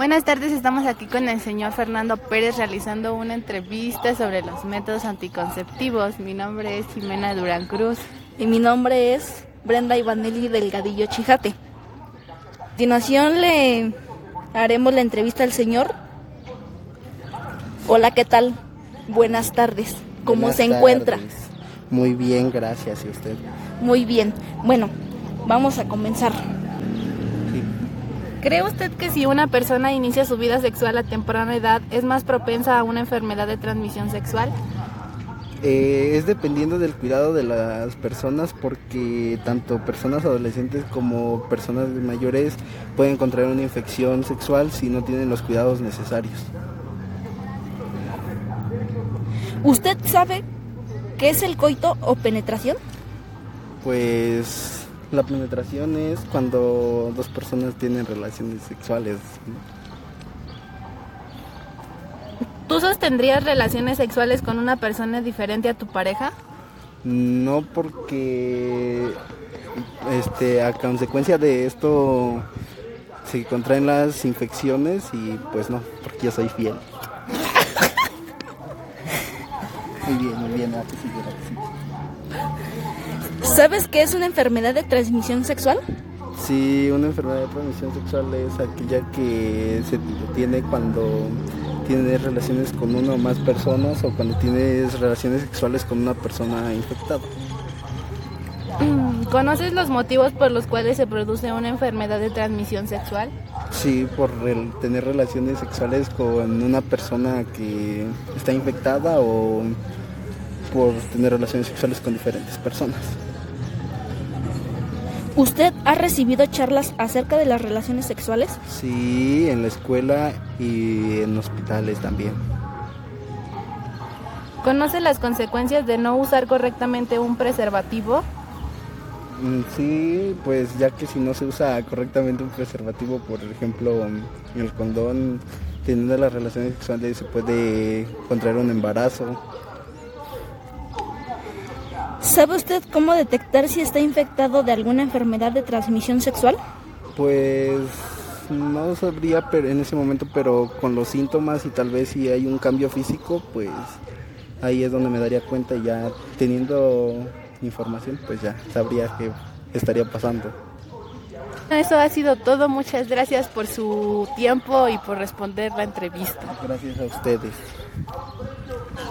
Buenas tardes, estamos aquí con el señor Fernando Pérez realizando una entrevista sobre los métodos anticonceptivos. Mi nombre es Jimena Durán Cruz. Y mi nombre es Brenda Ivanelli Delgadillo Chijate. A continuación le haremos la entrevista al señor. Hola, ¿qué tal? Buenas tardes. ¿Cómo Buenas se encuentra? Muy bien, gracias. ¿Y usted? Muy bien. Bueno, vamos a comenzar. ¿Cree usted que si una persona inicia su vida sexual a temprana edad es más propensa a una enfermedad de transmisión sexual? Eh, es dependiendo del cuidado de las personas porque tanto personas adolescentes como personas mayores pueden contraer una infección sexual si no tienen los cuidados necesarios. ¿Usted sabe qué es el coito o penetración? Pues la penetración es cuando dos personas tienen relaciones sexuales. ¿Tú sostendrías relaciones sexuales con una persona diferente a tu pareja? No porque este a consecuencia de esto se contraen las infecciones y pues no, porque yo soy fiel. muy bien, muy bien, ah, que ¿Sabes qué es una enfermedad de transmisión sexual? Sí, una enfermedad de transmisión sexual es aquella que se tiene cuando tienes relaciones con una o más personas o cuando tienes relaciones sexuales con una persona infectada. Mm, ¿Conoces los motivos por los cuales se produce una enfermedad de transmisión sexual? Sí, por el tener relaciones sexuales con una persona que está infectada o por tener relaciones sexuales con diferentes personas. ¿Usted ha recibido charlas acerca de las relaciones sexuales? Sí, en la escuela y en hospitales también. ¿Conoce las consecuencias de no usar correctamente un preservativo? Mm, Sí, pues ya que si no se usa correctamente un preservativo, por ejemplo, el condón, teniendo las relaciones sexuales se puede contraer un embarazo. ¿Sabe usted cómo detectar si está infectado de alguna enfermedad de transmisión sexual? Pues no sabría pero en ese momento, pero con los síntomas y tal vez si hay un cambio físico, pues ahí es donde me daría cuenta y ya teniendo información, pues ya sabría que estaría pasando. Eso ha sido todo. Muchas gracias por su tiempo y por responder la entrevista. Gracias a ustedes.